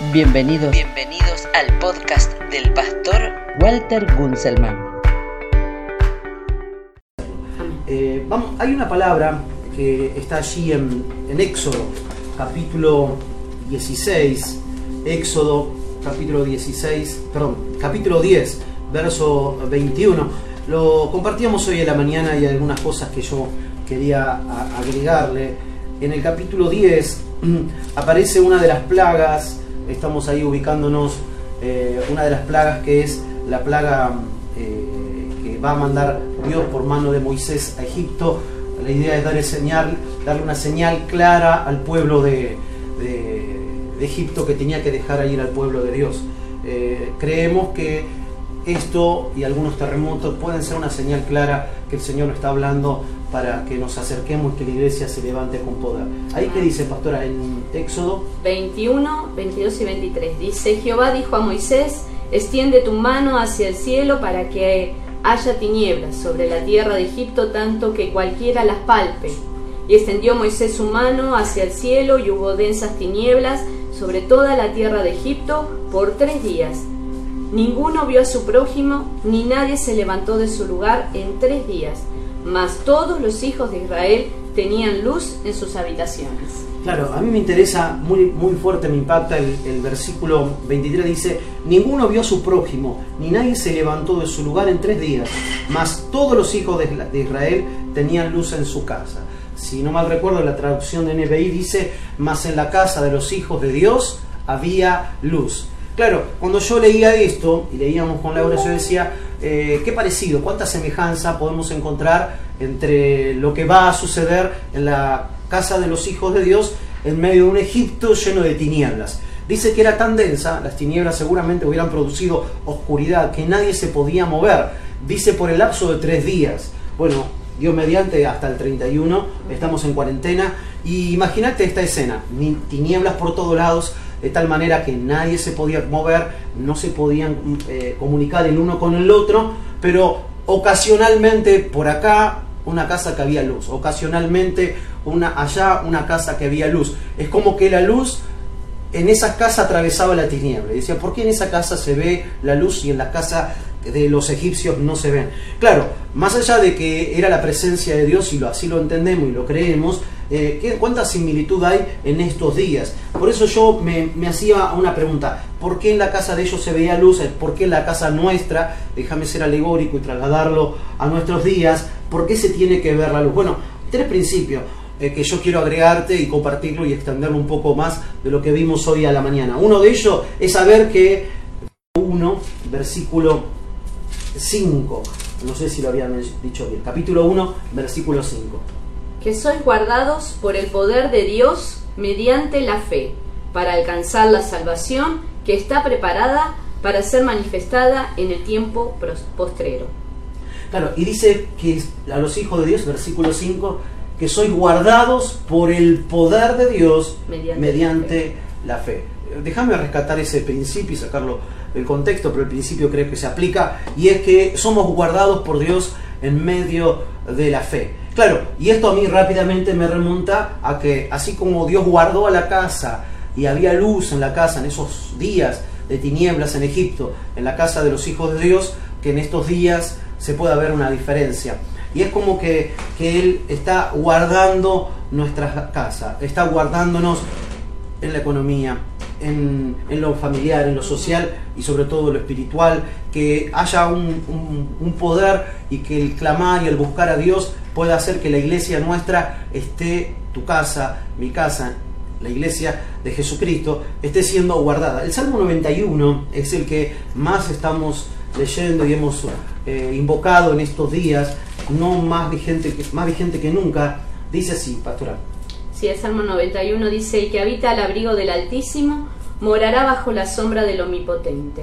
Bienvenidos. Bienvenidos al podcast del pastor Walter Gunzelman. Eh, vamos, hay una palabra que está allí en, en Éxodo, capítulo 16. Éxodo, capítulo 16, perdón, capítulo 10, verso 21. Lo compartíamos hoy en la mañana y hay algunas cosas que yo quería agregarle. En el capítulo 10 aparece una de las plagas, estamos ahí ubicándonos, eh, una de las plagas que es la plaga eh, que va a mandar Dios por mano de Moisés a Egipto. La idea es darle, señal, darle una señal clara al pueblo de, de- Egipto que tenía que dejar ir al pueblo de Dios. Eh, creemos que esto y algunos terremotos pueden ser una señal clara que el Señor está hablando para que nos acerquemos y que la iglesia se levante con poder. Ahí que dice, pastora, en Éxodo 21, 22 y 23. Dice, Jehová dijo a Moisés, extiende tu mano hacia el cielo para que haya tinieblas sobre la tierra de Egipto tanto que cualquiera las palpe. Y extendió Moisés su mano hacia el cielo y hubo densas tinieblas sobre toda la tierra de Egipto por tres días. Ninguno vio a su prójimo, ni nadie se levantó de su lugar en tres días. Mas todos los hijos de Israel tenían luz en sus habitaciones. Claro, a mí me interesa, muy, muy fuerte me impacta el, versículo 23, dice, ninguno vio a su prójimo, ni nadie se levantó de su lugar en tres días, mas todos los hijos de, de Israel tenían luz en su casa. Si no mal recuerdo, la traducción de NBI dice, mas en la casa de los hijos de Dios había luz. Claro, cuando yo leía esto, y leíamos con Laura, yo decía, eh, qué parecido, cuánta semejanza podemos encontrar entre lo que va a suceder en la casa de los hijos de Dios en medio de un Egipto lleno de tinieblas. Dice que era tan densa, las tinieblas seguramente hubieran producido oscuridad, que nadie se podía mover. Dice por el lapso de tres días. Bueno, Dios mediante hasta el 31, estamos en cuarentena. Y imagínate esta escena, ni- tinieblas por todos lados, de tal manera que nadie se podía mover, no se podían eh, comunicar el uno con el otro, pero ocasionalmente por acá una casa que había luz, ocasionalmente una allá una casa que había luz. Es como que la luz en esa casa atravesaba la tiniebla. Y decía, ¿por qué en esa casa se ve la luz y en la casa de los egipcios no se ven? Claro, más allá de que era la presencia de Dios y lo, así lo entendemos y lo creemos, eh, ¿qué- ¿cuánta similitud hay en estos días? Por eso yo me, hacía una pregunta, ¿por qué en la casa de ellos se veía luz? ¿Por qué en la casa nuestra, déjame ser alegórico y trasladarlo a nuestros días, ¿por qué se tiene que ver la luz? Bueno, tres principios eh, que yo quiero agregarte y compartirlo y extenderlo un poco más de lo que vimos hoy a la mañana. Uno de ellos es saber que 1, versículo 5, no sé si lo había dicho bien, capítulo 1, versículo 5. Que sois guardados por el poder de Dios mediante la fe, para alcanzar la salvación que está preparada para ser manifestada en el tiempo postrero. Claro, y dice que a los hijos de Dios, versículo 5, que sois guardados por el poder de Dios mediante, Mediante la fe. Eh, Déjame rescatar ese principio y sacarlo del contexto, pero el principio creo que se aplica, y es que somos guardados por Dios en medio de la fe. Claro, y esto a mí rápidamente me remonta a que así como Dios guardó a la casa y había luz en la casa en esos días de tinieblas en Egipto, en la casa de los hijos de Dios, que en estos días se pueda ver una diferencia. Y es como que, que Él está guardando nuestra casa, está guardándonos en la economía, en, en lo familiar, en lo social y sobre todo lo espiritual, que haya un, un- poder y que el clamar y el buscar a Dios pueda hacer que la iglesia nuestra esté, tu casa, mi casa, la iglesia de Jesucristo, esté siendo guardada. El Salmo 91 es el que más estamos leyendo y hemos eh, invocado en estos días, no más vigente, más vigente que nunca. Dice así, pastora. Si el Salmo 91 dice, el que habita al abrigo del Altísimo, morará bajo la sombra del Omnipotente.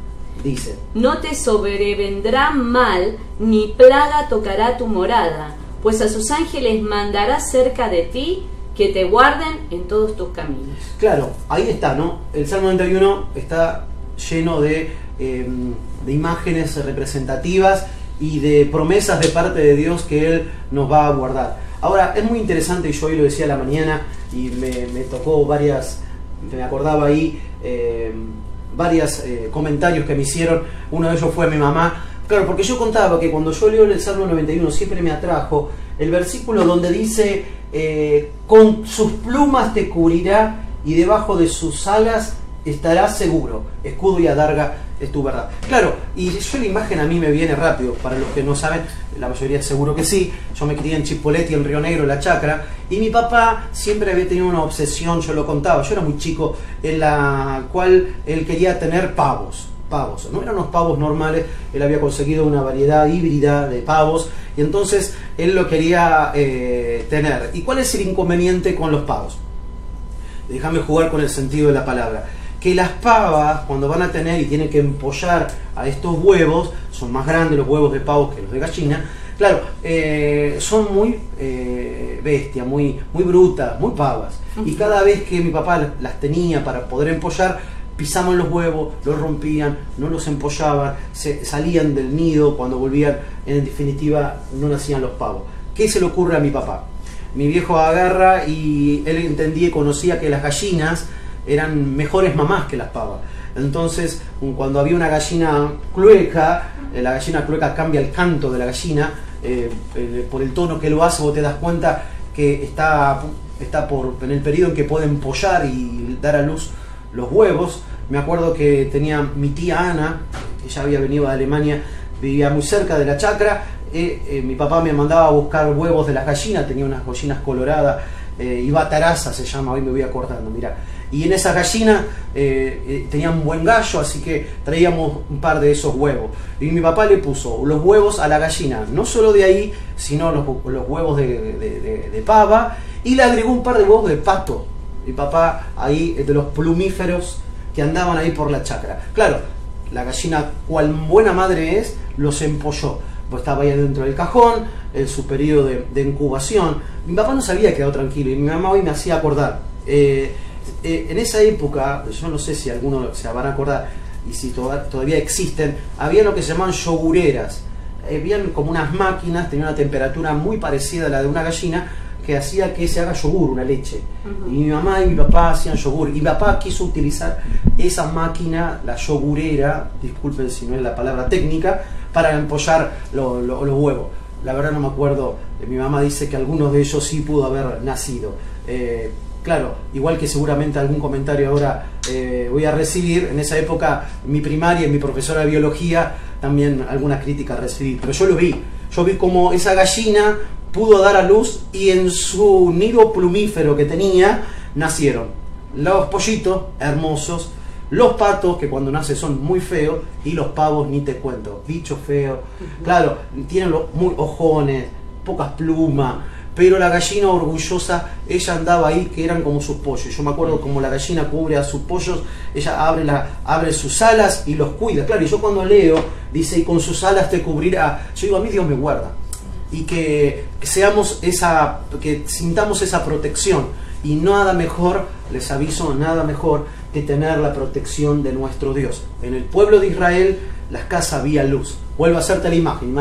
Dice, No te sobrevendrá mal, ni plaga tocará tu morada, pues a sus ángeles mandará cerca de ti que te guarden en todos tus caminos. Claro, ahí está, ¿no? El Salmo 91 está lleno de, eh, de imágenes representativas y de promesas de parte de Dios que Él nos va a guardar. Ahora, es muy interesante, y yo hoy lo decía a la mañana, y me, me tocó varias, me acordaba ahí, eh, varios comentarios que me hicieron. Uno de ellos fue mi mamá. Claro, porque yo contaba que cuando yo leo el Salmo 91 siempre me atrajo el versículo donde dice, eh, con sus plumas te cubrirá y debajo de sus alas estarás seguro. Escudo y adarga es tu verdad. Claro, y yo la imagen a mí me viene rápido, para los que no saben, la mayoría seguro que sí. Yo me crié en Chipoleti, en Río Negro, en La Chacra, y mi papá siempre había tenido una obsesión, yo lo contaba, yo era muy chico, en la cual él quería tener pavos. Pavos, no eran unos pavos normales, él había conseguido una variedad híbrida de pavos y entonces él lo quería eh, tener. ¿Y cuál es el inconveniente con los pavos? Déjame jugar con el sentido de la palabra que las pavas, cuando van a tener y tienen que empollar a estos huevos, son más grandes los huevos de pavos que los de gallina, claro, eh, son muy eh, bestias, muy, muy brutas, muy pavas. Y cada vez que mi papá las tenía para poder empollar, pisaban los huevos, los rompían, no los empollaban, se salían del nido, cuando volvían, en definitiva, no nacían los pavos. ¿Qué se le ocurre a mi papá? Mi viejo agarra y él entendía y conocía que las gallinas eran mejores mamás que las pavas. Entonces, cuando había una gallina clueca, eh, la gallina clueca cambia el canto de la gallina, eh, por el tono que lo hace, vos te das cuenta que está, está por, en el periodo en que pueden pollar y dar a luz los huevos. Me acuerdo que tenía mi tía Ana, que ya había venido de Alemania, vivía muy cerca de la chacra. Eh, mi papá me mandaba a buscar huevos de las gallinas, tenía unas gallinas coloradas, iba se llama, hoy me voy acordando, mira y en esa gallina eh, eh, tenían un buen gallo, así que traíamos un par de esos huevos. Y mi papá le puso los huevos a la gallina, no solo de ahí, sino los, huevos de, pava, y le agregó un par de huevos de pato. Mi papá ahí, de los plumíferos que andaban ahí por la chacra. Claro, la gallina, cual buena madre es, los empolló. Pues estaba ahí dentro del cajón, en su periodo de, incubación. Mi papá no se había quedado tranquilo y mi mamá hoy me hacía acordar. Eh, eh, en esa época, yo no sé si alguno se van a acordar y si todavía existen, había lo que se llaman yogureras. Habían como unas máquinas, tenían una temperatura muy parecida a la de una gallina, que hacía que se haga yogur, una leche. Y mi mamá y mi papá hacían yogur. Y mi papá quiso utilizar esa máquina, la yogurera, disculpen si no es la palabra técnica, para empollar los huevos. La verdad no me acuerdo, mi mamá dice que algunos de ellos sí pudo haber nacido. Eh, Claro, igual que seguramente algún comentario ahora eh, voy a recibir, en esa época mi primaria y mi profesora de biología también alguna crítica recibí, pero yo lo vi, yo vi como esa gallina pudo dar a luz y en su nido plumífero que tenía nacieron los pollitos hermosos, los patos que cuando nacen son muy feos y los pavos ni te cuento, bichos feos, claro, tienen los muy ojones, pocas plumas pero la gallina orgullosa, ella andaba ahí que eran como sus pollos. Yo me acuerdo como la gallina cubre a sus pollos, ella abre, la, abre sus alas y los cuida. Claro, y yo cuando leo, dice, y con sus alas te cubrirá, yo digo, a mí Dios me guarda. Y que seamos esa, que sintamos esa protección. Y nada mejor, les aviso, nada mejor que tener la protección de nuestro Dios. En el pueblo de Israel, las casas había luz. Vuelvo a hacerte la imagen,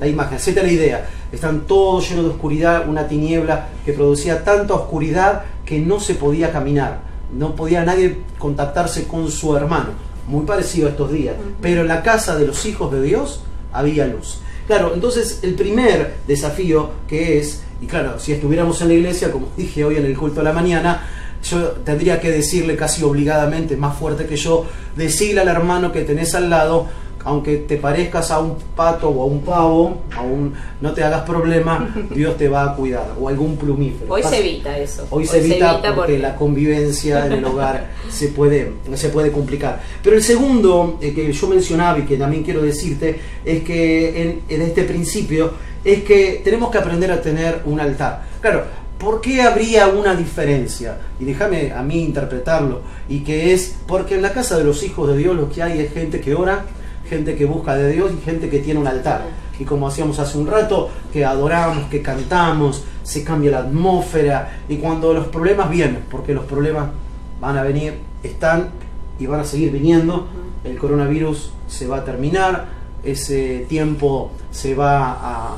la imagen, hacete la idea están todos llenos de oscuridad, una tiniebla que producía tanta oscuridad que no se podía caminar, no podía nadie contactarse con su hermano, muy parecido a estos días, pero en la casa de los hijos de Dios había luz. Claro, entonces el primer desafío que es, y claro, si estuviéramos en la iglesia, como dije hoy en el culto de la mañana, yo tendría que decirle casi obligadamente, más fuerte que yo, decirle al hermano que tenés al lado, aunque te parezcas a un pato o a un pavo, a no te hagas problema, Dios te va a cuidar, o algún plumífero. Hoy se evita eso. Hoy, se, evita porque, la convivencia en el hogar se puede, se puede complicar. Pero el segundo eh, que yo mencionaba y que también quiero decirte es que en, en este principio es que tenemos que aprender a tener un altar. Claro, ¿Por qué habría una diferencia? Y déjame a mí interpretarlo. Y que es porque en la casa de los hijos de Dios lo que hay es gente que ora, gente que busca de Dios y gente que tiene un altar. Y como hacíamos hace un rato, que adoramos, que cantamos, se cambia la atmósfera. Y cuando los problemas vienen, porque los problemas van a venir, están y van a seguir viniendo, el coronavirus se va a terminar, ese tiempo se va a,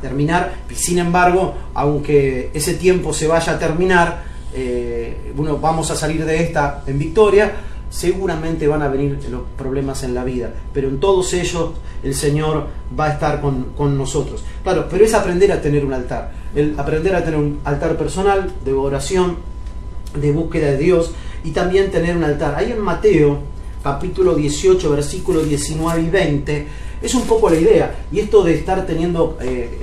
terminar, y sin embargo, aunque ese tiempo se vaya a terminar, eh, bueno, vamos a salir de esta en victoria, seguramente van a venir los problemas en la vida, pero en todos ellos el Señor va a estar con, nosotros. Claro, pero es aprender a tener un altar, el aprender a tener un altar personal de oración, de búsqueda de Dios y también tener un altar. Ahí en Mateo capítulo 18, versículos 19 y 20, es un poco la idea. Y esto de estar teniendo eh,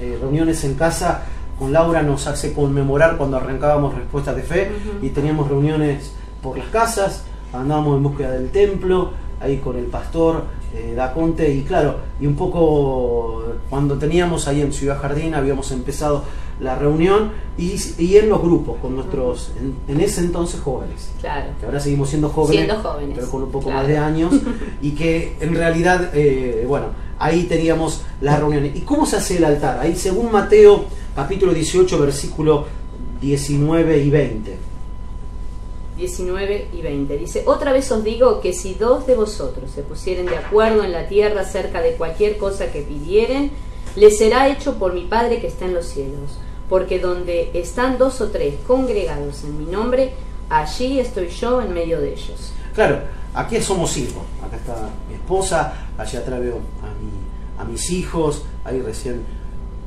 eh, reuniones en casa con Laura nos hace conmemorar cuando arrancábamos respuestas de fe y teníamos reuniones por las casas, andábamos en búsqueda del templo, ahí con el pastor eh, Daconte, y claro, y un poco cuando teníamos ahí en Ciudad Jardín, habíamos empezado la reunión y, en los grupos con nuestros, en, ese entonces jóvenes. Claro. Que ahora seguimos siendo jóvenes, pero con un poco más de años. y que en realidad, eh, bueno, ahí teníamos las reuniones. ¿Y cómo se hace el altar? Ahí según Mateo capítulo 18, versículo 19 y 20. 19 y 20. Dice, otra vez os digo que si dos de vosotros se pusieren de acuerdo en la tierra acerca de cualquier cosa que pidieren, les será hecho por mi Padre que está en los cielos porque donde están dos o tres congregados en mi nombre, allí estoy yo en medio de ellos. Claro, aquí somos cinco. Acá está mi esposa, allá atrás veo a, mis hijos, ahí recién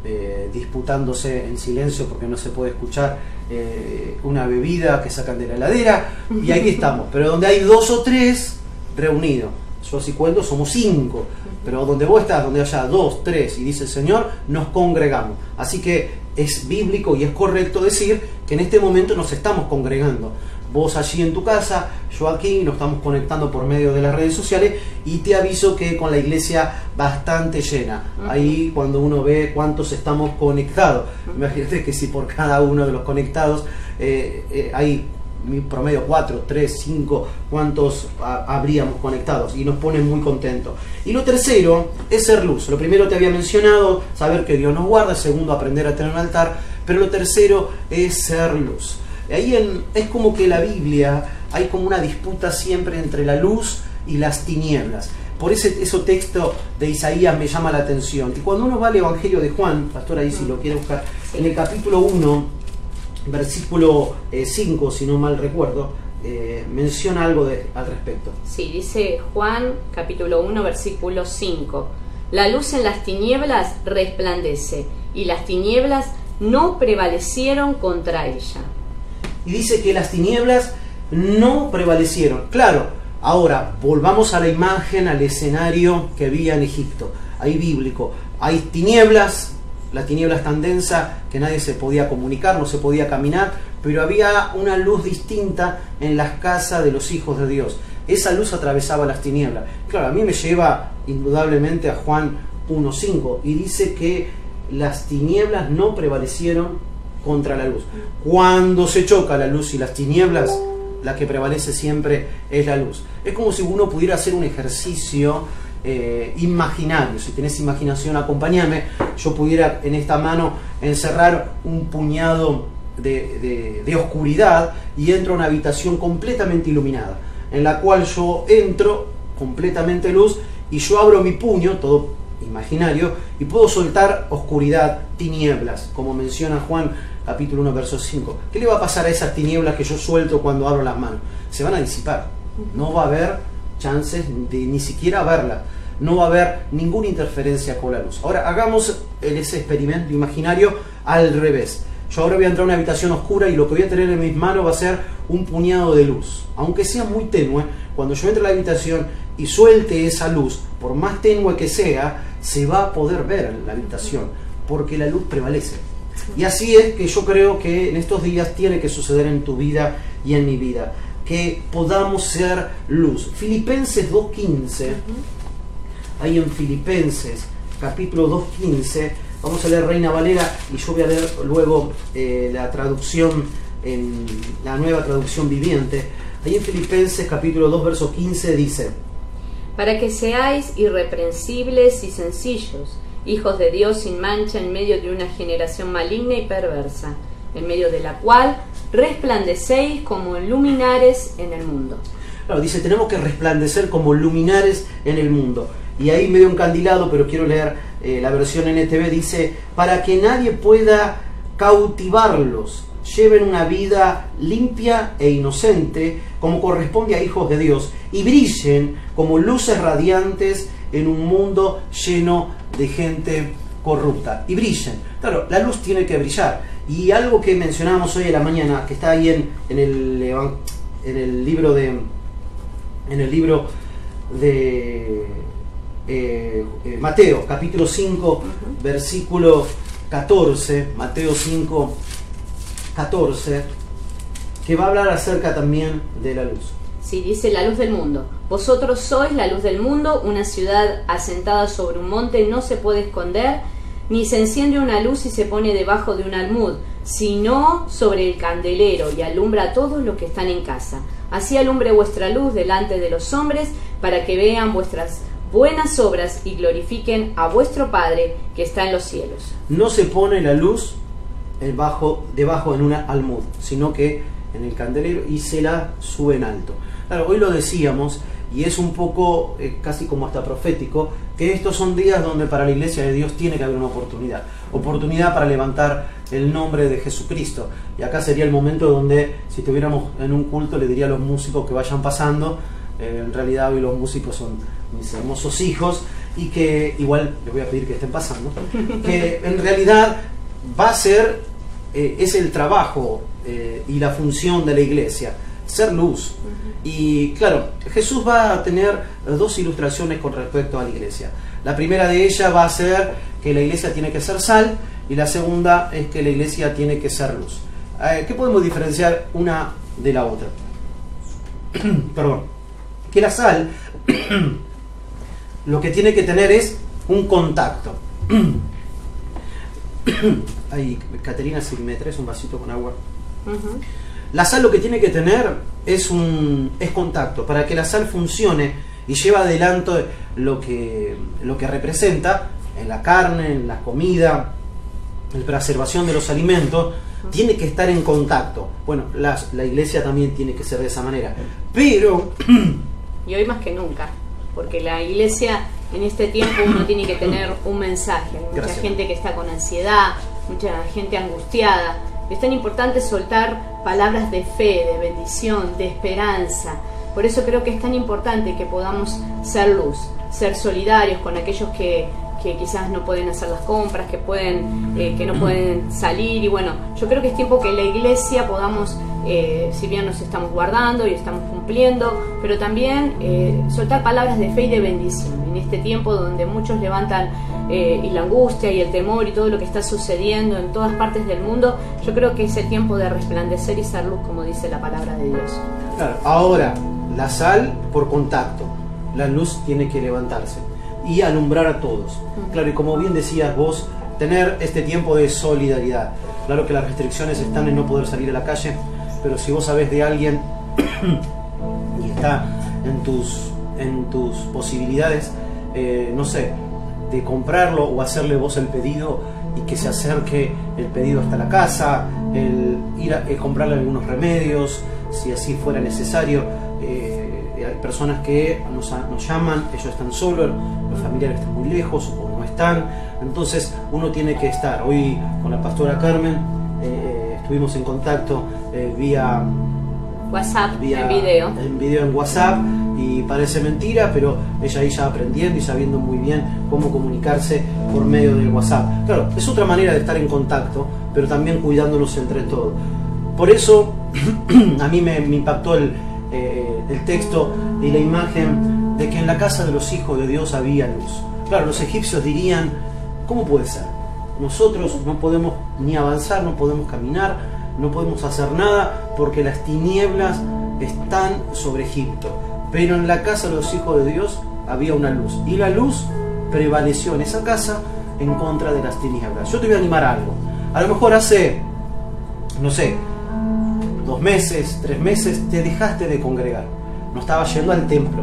eh, disputándose en silencio porque no se puede escuchar eh, una bebida que sacan de la heladera, y aquí estamos. Pero donde hay dos o tres reunidos, yo así cuento, somos cinco. Pero donde vos estás, donde haya dos, tres, y dice el Señor, nos congregamos. Así que es bíblico y es correcto decir que en este momento nos estamos congregando. Vos allí en tu casa, yo aquí, nos estamos conectando por medio de las redes sociales y te aviso que con la iglesia bastante llena. Ahí cuando uno ve cuántos estamos conectados, imagínate que si por cada uno de los conectados eh, eh, hay mi promedio 4, 3, 5, cuántos habríamos conectados y nos pone muy contentos. Y lo tercero es ser luz. Lo primero te había mencionado, saber que Dios nos guarda, segundo aprender a tener un altar, pero lo tercero es ser luz. Ahí en, es como que la Biblia hay como una disputa siempre entre la luz y las tinieblas. Por ese, ese texto de Isaías me llama la atención. Y cuando uno va al Evangelio de Juan, pastor ahí si lo quiere buscar, en el capítulo 1, versículo 5, eh, si no mal recuerdo, eh, menciona algo de, al respecto. Sí, dice Juan capítulo 1, versículo 5. La luz en las tinieblas resplandece y las tinieblas no prevalecieron contra ella. Y dice que las tinieblas no prevalecieron. Claro, ahora volvamos a la imagen, al escenario que había en Egipto. Ahí bíblico. Hay tinieblas, la tiniebla es tan densa que nadie se podía comunicar, no se podía caminar, pero había una luz distinta en las casas de los hijos de Dios. Esa luz atravesaba las tinieblas. Claro, a mí me lleva indudablemente a Juan 1.5 y dice que las tinieblas no prevalecieron contra la luz. Cuando se choca la luz y las tinieblas, la que prevalece siempre es la luz. Es como si uno pudiera hacer un ejercicio eh, imaginario. Si tenés imaginación, acompáñame. Yo pudiera en esta mano encerrar un puñado de, de, oscuridad y entro a una habitación completamente iluminada, en la cual yo entro completamente luz y yo abro mi puño, todo imaginario, y puedo soltar oscuridad, tinieblas, como menciona Juan capítulo 1, verso 5. ¿Qué le va a pasar a esas tinieblas que yo suelto cuando abro las manos? Se van a disipar. No va a haber chances de ni siquiera verlas no va a haber ninguna interferencia con la luz. Ahora hagamos ese experimento imaginario al revés. Yo ahora voy a entrar a una habitación oscura y lo que voy a tener en mis manos va a ser un puñado de luz. Aunque sea muy tenue, cuando yo entre a la habitación y suelte esa luz, por más tenue que sea, se va a poder ver en la habitación, porque la luz prevalece. Y así es que yo creo que en estos días tiene que suceder en tu vida y en mi vida, que podamos ser luz. Filipenses 2.15 ahí en Filipenses capítulo 2.15, Vamos a leer Reina Valera y yo voy a leer luego eh, la traducción, en la nueva traducción viviente. Ahí en Filipenses capítulo 2, verso 15 dice, para que seáis irreprensibles y sencillos, hijos de Dios sin mancha en medio de una generación maligna y perversa, en medio de la cual resplandecéis como luminares en el mundo. Claro, dice, tenemos que resplandecer como luminares en el mundo. Y ahí medio encandilado, pero quiero leer eh, la versión NTV, dice, para que nadie pueda cautivarlos, lleven una vida limpia e inocente, como corresponde a hijos de Dios, y brillen como luces radiantes en un mundo lleno de gente corrupta. Y brillen. Claro, la luz tiene que brillar. Y algo que mencionábamos hoy en la mañana, que está ahí en, en, el, en el libro de. En el libro de eh, eh, Mateo, capítulo 5, versículo 14. Mateo 5, 14. Que va a hablar acerca también de la luz. Dice la luz del mundo. Vosotros sois la luz del mundo, una ciudad asentada sobre un monte no se puede esconder, ni se enciende una luz y se pone debajo de un almud, sino sobre el candelero y alumbra a todos los que están en casa. Así alumbre vuestra luz delante de los hombres, para que vean vuestras buenas obras y glorifiquen a vuestro Padre que está en los cielos. No se pone la luz debajo, debajo en una almud, sino que en el candelero y se la sube en alto. Claro, hoy lo decíamos, y es un poco eh, casi como hasta profético, que estos son días donde para la iglesia de Dios tiene que haber una oportunidad, oportunidad para levantar el nombre de Jesucristo. Y acá sería el momento donde si estuviéramos en un culto le diría a los músicos que vayan pasando, eh, en realidad hoy los músicos son mis hermosos hijos y que igual les voy a pedir que estén pasando, que en realidad va a ser, eh, es el trabajo y la función de la iglesia ser luz. Y claro, Jesús va a tener dos ilustraciones con respecto a la iglesia. La primera de ellas va a ser que la iglesia tiene que ser sal y la segunda es que la iglesia tiene que ser luz. Eh, ¿Qué podemos diferenciar una de la otra? Perdón. Que la sal lo que tiene que tener es un contacto. Ay, Caterina, si me traes un vasito con agua. La sal lo que tiene que tener es un es contacto. Para que la sal funcione y lleve adelante lo que, lo que representa en la carne, en la comida, en la preservación de los alimentos, tiene que estar en contacto. Bueno, la, la iglesia también tiene que ser de esa manera. Pero... Y hoy más que nunca, porque la iglesia en este tiempo uno tiene que tener un mensaje. Mucha gente que está con ansiedad, mucha gente angustiada es tan importante soltar palabras de fe, de bendición, de esperanza. Por eso creo que es tan importante que podamos ser luz, ser solidarios con aquellos que, quizás no pueden hacer las compras, que, pueden, eh, que no pueden salir. Y bueno, yo creo que es tiempo que la iglesia podamos, eh, si bien nos estamos guardando y estamos cumpliendo, pero también eh, soltar palabras de fe y de bendición. En este tiempo donde muchos levantan eh, y la angustia y el temor y todo lo que está sucediendo en todas partes del mundo, yo creo que es el tiempo de resplandecer y ser luz, como dice la palabra de Dios. Claro, ahora, la sal por contacto, la luz tiene que levantarse y alumbrar a todos. Claro, y como bien decías vos, tener este tiempo de solidaridad. Claro que las restricciones están en no poder salir a la calle, pero si vos sabés de alguien y está en tus, en tus posibilidades, eh, no sé, de comprarlo o hacerle vos el pedido y que se acerque el pedido hasta la casa, el ir a comprarle algunos remedios, si así fuera necesario. Eh, hay personas que nos, nos, llaman, ellos están solos, los familiares están muy lejos o no están, entonces uno tiene que estar. Hoy con la pastora Carmen eh, estuvimos en contacto eh, vía WhatsApp, en video. En video en WhatsApp y parece mentira, pero ella ahí ya aprendiendo y sabiendo muy bien cómo comunicarse por medio del WhatsApp. Claro, es otra manera de estar en contacto, pero también cuidándonos entre todos. Por eso a mí me, impactó el, eh, el texto y la imagen de que en la casa de los hijos de Dios había luz. Claro, los egipcios dirían, ¿cómo puede ser? Nosotros no podemos ni avanzar, no podemos caminar, no podemos hacer nada porque las tinieblas están sobre Egipto. Pero en la casa de los hijos de Dios había una luz. Y la luz prevaleció en esa casa en contra de las tinieblas. Yo te voy a animar a algo. A lo mejor hace, no sé, dos meses, tres meses, te dejaste de congregar. No estabas yendo al templo.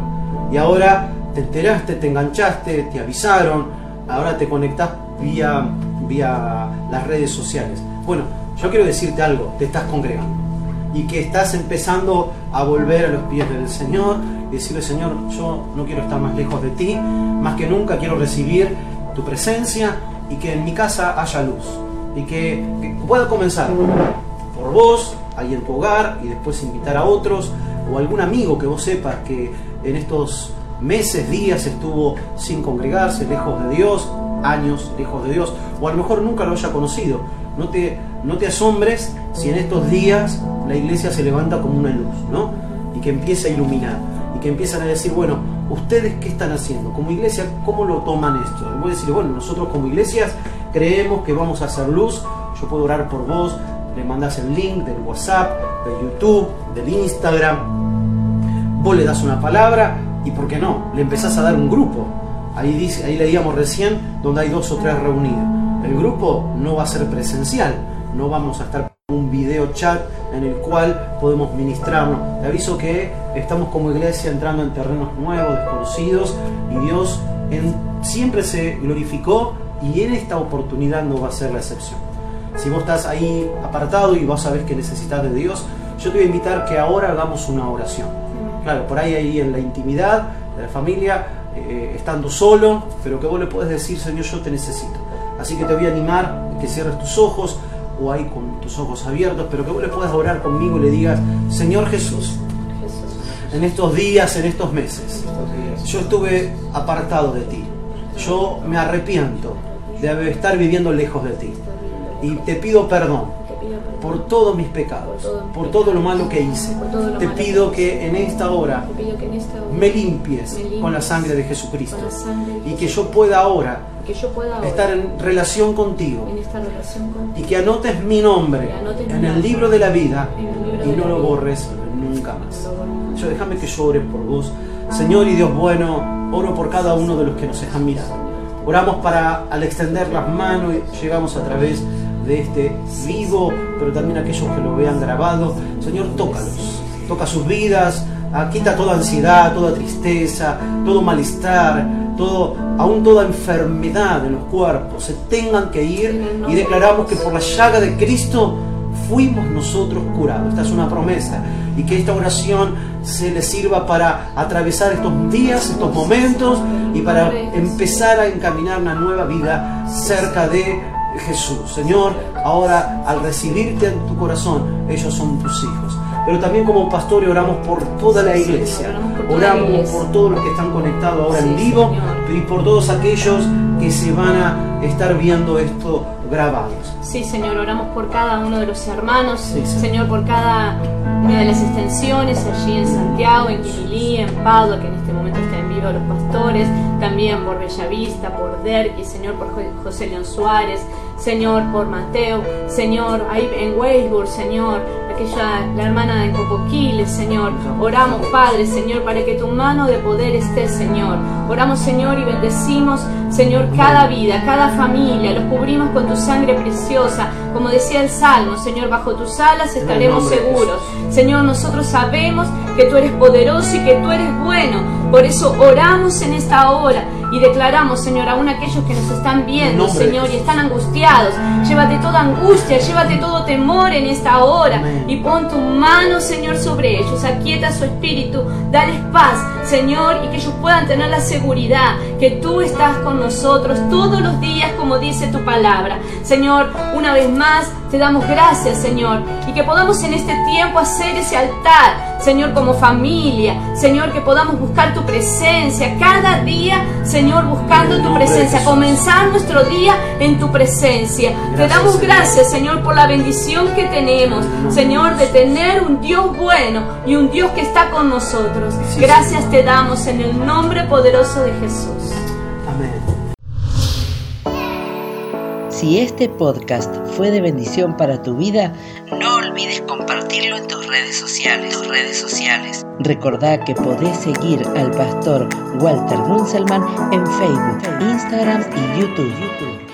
Y ahora te enteraste, te enganchaste, te avisaron, ahora te conectás vía, vía las redes sociales. Bueno, yo quiero decirte algo, te estás congregando y que estás empezando a volver a los pies del Señor y decirle, Señor, yo no quiero estar más lejos de ti, más que nunca quiero recibir tu presencia y que en mi casa haya luz y que, que pueda comenzar por vos, ahí en tu hogar y después invitar a otros o algún amigo que vos sepas que en estos meses, días estuvo sin congregarse, lejos de Dios, años lejos de Dios, o a lo mejor nunca lo haya conocido. No te, no te asombres si en estos días la iglesia se levanta como una luz, ¿no? Y que empieza a iluminar, y que empiezan a decir, bueno, ¿ustedes qué están haciendo? Como iglesia, ¿cómo lo toman esto? Y voy a decir, bueno, nosotros como iglesias creemos que vamos a hacer luz, yo puedo orar por vos, le mandas el link del WhatsApp, de YouTube, del Instagram, vos le das una palabra y, ¿por qué no? Le empezás a dar un grupo. Ahí, dice, ahí leíamos recién donde hay dos o tres reunidos. El grupo no va a ser presencial, no vamos a estar con un video chat en el cual podemos ministrarnos. Te aviso que estamos como iglesia entrando en terrenos nuevos, desconocidos, y Dios siempre se glorificó y en esta oportunidad no va a ser la excepción. Si vos estás ahí apartado y vos sabés que necesitas de Dios, yo te voy a invitar que ahora hagamos una oración. Claro, por ahí, ahí en la intimidad de la familia, eh, estando solo, pero que vos le puedes decir, Señor, yo te necesito. Así que te voy a animar que cierres tus ojos o ahí con tus ojos abiertos, pero que vos le puedas orar conmigo y le digas, Señor Jesús, en estos días, en estos meses, yo estuve apartado de ti. Yo me arrepiento de estar viviendo lejos de ti. Y te pido perdón por todos mis pecados, por todo lo malo que hice. Te pido que en esta hora me limpies con la sangre de Jesucristo y que yo pueda ahora estar en relación contigo y que anotes mi nombre en el libro de la vida y no lo borres nunca más. Yo déjame que yo ore por vos. Señor y Dios bueno, oro por cada uno de los que nos están mirando. Oramos para al extender las manos llegamos a través de este vivo, pero también aquellos que lo vean grabado. Señor, tócalos, toca sus vidas, ah, quita toda ansiedad, toda tristeza, todo malestar, todo, aún toda enfermedad de los cuerpos, se tengan que ir y declaramos que por la llaga de Cristo fuimos nosotros curados. Esta es una promesa. Y que esta oración se les sirva para atravesar estos días, estos momentos y para empezar a encaminar una nueva vida cerca de Jesús. Señor, ahora al recibirte en tu corazón, ellos son tus hijos. Pero también como pastor oramos por toda la iglesia. Oramos por todos los que están conectados ahora en vivo y por todos aquellos que se van a estar viendo esto grabados. Sí, Señor, oramos por cada uno de los hermanos, señor. por cada una de las extensiones allí en Santiago, en en Padua, que en este momento está en los pastores, también por Bellavista, por Derqui, Señor, por José León Suárez, Señor, por Mateo, Señor, ahí en Weisburg, Señor, aquella, la hermana de Copoquiles, Señor. Oramos, Padre, Señor, para que tu mano de poder esté, Señor. Oramos, Señor, y bendecimos, Señor, cada vida, cada familia. Los cubrimos con tu sangre preciosa. Como decía el Salmo, Señor, bajo tus alas estaremos seguros. Señor, nosotros sabemos que tú eres poderoso y que tú eres bueno. Por eso oramos en esta hora y declaramos, Señor, aún aquellos que nos están viendo, Señor, y están angustiados. Llévate toda angustia, llévate todo temor en esta hora y pon tu mano, Señor, sobre ellos. Aquieta su espíritu, dales paz, Señor, y que ellos puedan tener la seguridad que tú estás con nosotros todos los días, como dice tu palabra. Señor, una vez más te damos gracias, Señor, y que podamos en este tiempo hacer ese altar, Señor, como familia, Señor, que podamos buscar tu presencia cada día, Señor, buscando tu presencia, comenzar nuestro día en tu presencia. Te damos gracias, Señor, por la bendición que tenemos, Señor, de tener un Dios bueno y un Dios que está con nosotros. Gracias te damos en el nombre poderoso de Jesús. Si este podcast fue de bendición para tu vida, no olvides compartirlo en tus redes sociales. Tus. Recordá que podés seguir al pastor Walter Runzelman en Facebook, Instagram y YouTube.